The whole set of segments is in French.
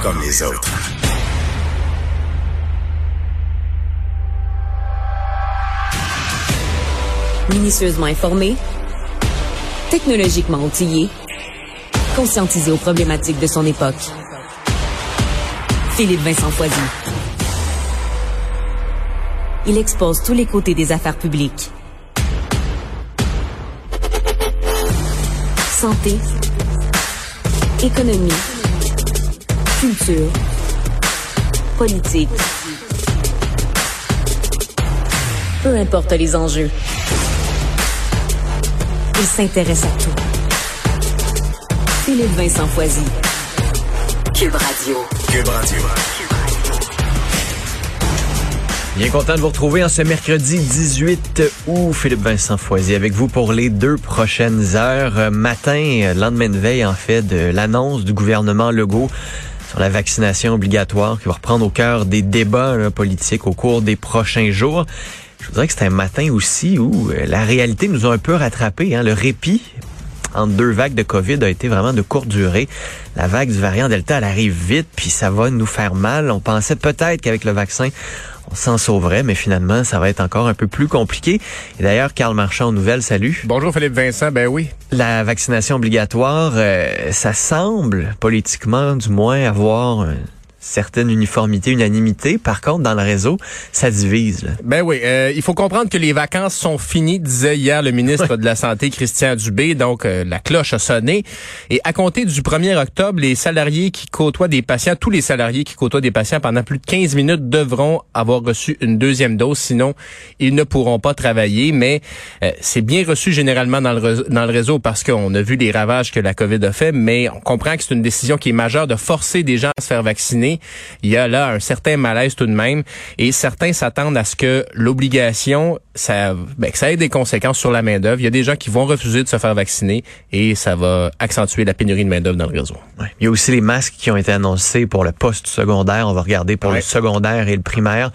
Comme les autres. Minutieusement informé, technologiquement outillé, conscientisé aux problématiques de son époque. Philippe Vincent Foisy. Il expose tous les côtés des affaires publiques. Santé, économie, culture, politique. Peu importe les enjeux. Il s'intéresse à tout. Philippe Vincent Foisy. Cube Radio. Cube Radio. Bien content de vous retrouver en ce mercredi 18 août. Philippe Vincent Foisy avec vous pour les deux prochaines heures. Euh, Matin, euh, lendemain de veille en fait de l'annonce du gouvernement Legault sur la vaccination obligatoire qui va reprendre au cœur des débats politiques au cours des prochains jours. Je voudrais que c'est un matin aussi où euh, la réalité nous a un peu rattrapé. Hein. Le répit entre deux vagues de COVID a été vraiment de courte durée. La vague du variant Delta, elle arrive vite, puis ça va nous faire mal. On pensait peut-être qu'avec le vaccin, on s'en sauverait, mais finalement, ça va être encore un peu plus compliqué. Et d'ailleurs, Karl Marchand aux nouvelles, salut. Bonjour Philippe Vincent, ben oui. La vaccination obligatoire, euh, ça semble, politiquement du moins, avoir un certaine uniformité, unanimité. Par contre, dans le réseau, ça divise. Là. Ben oui, euh, il faut comprendre que les vacances sont finies, disait hier le ministre de la Santé, Christian Dubé. Donc, euh, la cloche a sonné. Et à compter du 1er octobre, les salariés qui côtoient des patients, tous les salariés qui côtoient des patients pendant plus de 15 minutes devront avoir reçu une deuxième dose. Sinon, ils ne pourront pas travailler. Mais euh, c'est bien reçu généralement dans le, dans le réseau parce qu'on a vu les ravages que la COVID a fait. Mais on comprend que c'est une décision qui est majeure de forcer des gens à se faire vacciner il y a là un certain malaise tout de même et certains s'attendent à ce que l'obligation ça ben, que ça ait des conséquences sur la main-d'œuvre. Il y a des gens qui vont refuser de se faire vacciner et ça va accentuer la pénurie de main-d'œuvre dans le réseau. Ouais. Il y a aussi les masques qui ont été annoncés pour le poste secondaire. On va regarder pour Ouais. le secondaire et le primaire.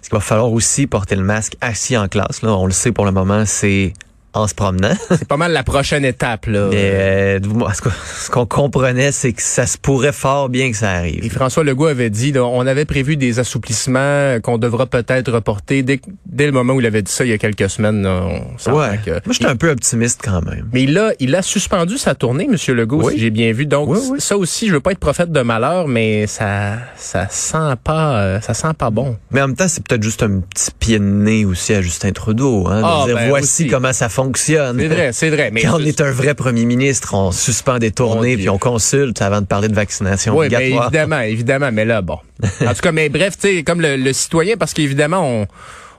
Est-ce qu'il va falloir aussi porter le masque assis en classe? Là, on le sait pour le moment, c'est en se promenant. C'est pas mal la prochaine étape là. Mais euh, ce qu'on- comprenait, c'est que ça se pourrait fort bien que ça Et arrive. François Legault avait dit, là, on avait prévu des assouplissements qu'on devra peut-être reporter dès, dès le moment où il avait dit ça il y a quelques semaines. là, on Ouais. que- Moi, j'étais un peu optimiste quand même. Mais a, il a suspendu sa tournée, Monsieur Legault, Oui. si j'ai bien vu. Donc Oui, oui. ça aussi, je veux pas être prophète de malheur, mais ça, ça sent pas, euh, ça sent pas bon. Mais en même temps, c'est peut-être juste un petit pied de nez aussi à Justin Trudeau. Hein, de Ah, dire, ben, voici aussi. comment ça fonctionne. C'est vrai, c'est vrai. Mais Quand on est un vrai premier ministre, on suspend des tournées puis on consulte avant de parler de vaccination Oui, obligatoire. évidemment, évidemment, mais là, bon. En tout cas, mais bref, tu sais, comme le, le citoyen, parce qu'évidemment, on,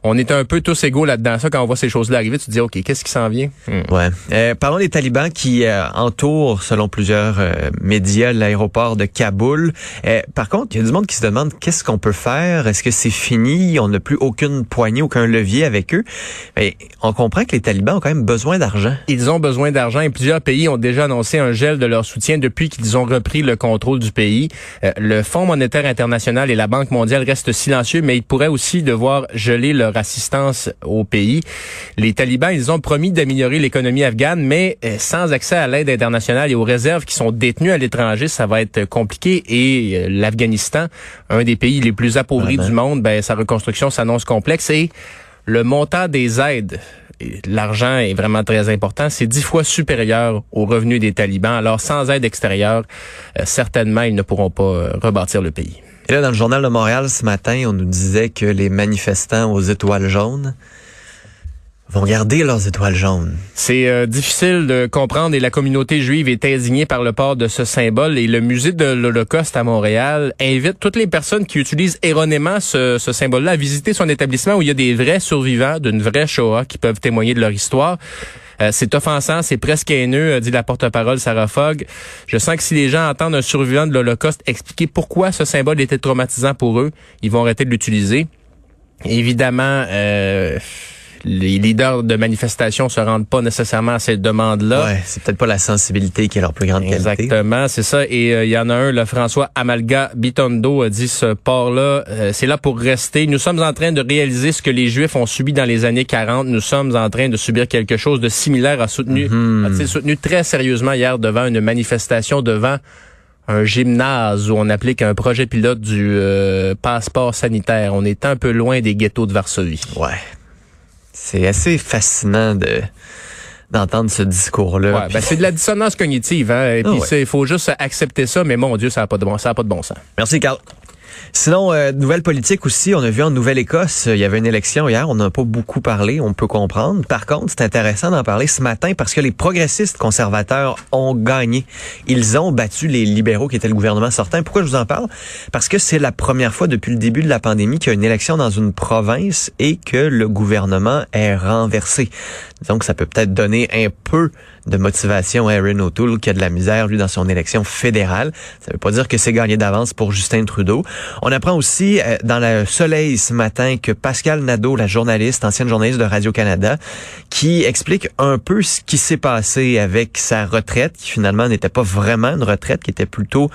on est un peu tous égaux là-dedans. Ça, quand on voit ces choses-là arriver, tu te dis, OK, qu'est-ce qui s'en vient? Hmm. Ouais. Euh, parlons des talibans qui euh, entourent, selon plusieurs euh, médias, l'aéroport de Kaboul. Euh, par contre, il y a du monde qui se demande qu'est-ce qu'on peut faire? Est-ce que c'est fini? On n'a plus aucune poignée, aucun levier avec eux. Mais on comprend que les talibans ont quand même besoin d'argent. Ils ont besoin d'argent et plusieurs pays ont déjà annoncé un gel de leur soutien depuis qu'ils ont repris le contrôle du pays. Euh, le Fonds monétaire international et la Banque mondiale restent silencieux, mais ils pourraient aussi devoir geler leur assistance au pays. Les talibans, ils ont promis d'améliorer l'économie afghane, mais euh, sans accès à l'aide internationale et aux réserves qui sont détenues à l'étranger, ça va être compliqué. Et euh, l'Afghanistan, un des pays les plus appauvris du monde, ben, sa reconstruction s'annonce complexe et le montant des aides, l'argent est vraiment très important, c'est dix fois supérieur aux revenus des talibans. Alors, sans aide extérieure, euh, certainement, ils ne pourront pas euh, rebâtir le pays. Et là, dans le journal de Montréal ce matin, on nous disait que les manifestants aux étoiles jaunes vont garder leurs étoiles jaunes. C'est euh, difficile de comprendre et la communauté juive est indignée par le port de ce symbole et le musée de l'Holocauste à Montréal invite toutes les personnes qui utilisent erronément ce, ce symbole-là à visiter son établissement où il y a des vrais survivants d'une vraie Shoah qui peuvent témoigner de leur histoire. Euh, c'est offensant, c'est presque haineux, a dit la porte-parole Sarah Fogg. Je sens que si les gens entendent un survivant de l'Holocauste expliquer pourquoi ce symbole était traumatisant pour eux, ils vont arrêter de l'utiliser. Évidemment, euh, les leaders de manifestations se rendent pas nécessairement à ces demandes-là. Ouais, c'est peut-être pas la sensibilité qui est leur plus grande qualité. Exactement, c'est ça. Et euh, il y en a un, le François Amalga Bitondo a dit ce port-là, euh, c'est là pour rester. Nous sommes en train de réaliser ce que les Juifs ont subi dans les années 40. Nous sommes en train de subir quelque chose de similaire. A soutenu, a-t-il soutenu très sérieusement hier devant une manifestation devant un gymnase où on applique un projet pilote du euh, passeport sanitaire. On est un peu loin des ghettos de Varsovie. Ouais. C'est assez fascinant de d'entendre ce discours-là. Ouais, ben c'est de la dissonance cognitive, hein. Et Ah puis ouais. il faut juste accepter ça, mais mon Dieu, ça n'a pas de bon, ça a pas de bon sens. Merci, Carl. Sinon, euh, nouvelle politique aussi, on a vu en Nouvelle-Écosse, euh, il y avait une élection hier, on n'a pas beaucoup parlé, on peut comprendre. Par contre, c'est intéressant d'en parler ce matin parce que les progressistes conservateurs ont gagné. Ils ont battu les libéraux qui étaient le gouvernement sortant. Pourquoi je vous en parle? Parce que c'est la première fois depuis le début de la pandémie qu'il y a une élection dans une province et que le gouvernement est renversé. Donc, ça peut peut-être donner un peu de motivation à Aaron O'Toole qui a de la misère, lui, dans son élection fédérale. Ça veut pas dire que c'est gagné d'avance pour Justin Trudeau. On apprend aussi euh, dans le Soleil ce matin que Pascal Nadeau, la journaliste, ancienne journaliste de Radio-Canada, qui explique un peu ce qui s'est passé avec sa retraite, qui finalement n'était pas vraiment une retraite, qui était plutôt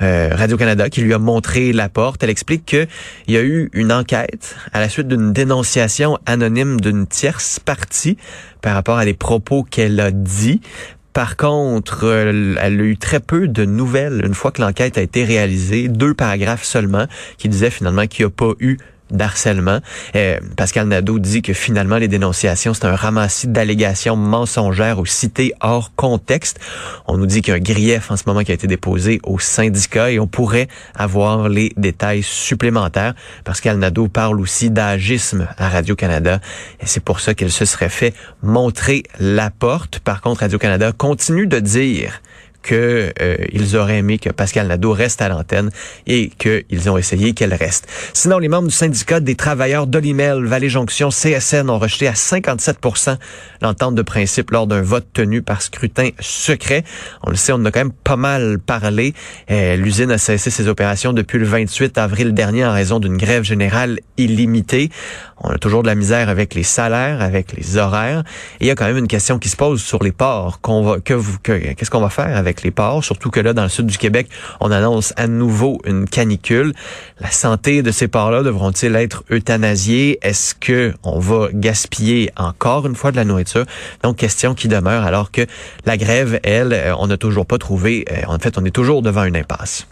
euh, Radio-Canada qui lui a montré la porte. Elle explique qu'il y a eu une enquête à la suite d'une dénonciation anonyme d'une tierce partie par rapport à des propos qu'elle a dit. Par contre, euh, elle a eu très peu de nouvelles une fois que l'enquête a été réalisée. Deux paragraphes seulement qui disaient finalement qu'il n'y a pas eu d'harcèlement. Euh, Pascal Nadeau dit que finalement les dénonciations, c'est un ramassis d'allégations mensongères ou citées hors contexte. On nous dit qu'il y a un grief en ce moment qui a été déposé au syndicat et on pourrait avoir les détails supplémentaires. Pascal Nadeau parle aussi d'agisme à Radio-Canada et c'est pour ça qu'elle se serait fait montrer la porte. Par contre, Radio-Canada continue de dire que euh, auraient aimé que Pascal Nadeau reste à l'antenne et qu'ils ont essayé qu'elle reste. Sinon, les membres du syndicat des travailleurs d'Olimel, Vallée-Jonction, CSN ont rejeté à 57% l'entente de principe lors d'un vote tenu par scrutin secret. On le sait, on en a quand même pas mal parlé. Euh, L'usine a cessé ses opérations depuis le 28 avril dernier en raison d'une grève générale illimitée. On a toujours de la misère avec les salaires, avec les horaires. Et il y a quand même une question qui se pose sur les ports. Qu'on va, que vous, que- qu'est-ce qu'on va faire avec les ports? Surtout que là, dans le sud du Québec, on annonce à nouveau une canicule. La santé de ces ports-là devront-ils être euthanasiés? Est-ce que on va gaspiller encore une fois de la nourriture? Donc, question qui demeure alors que la grève, elle, euh, on n'a toujours pas trouvé, euh, en fait, on est toujours devant une impasse.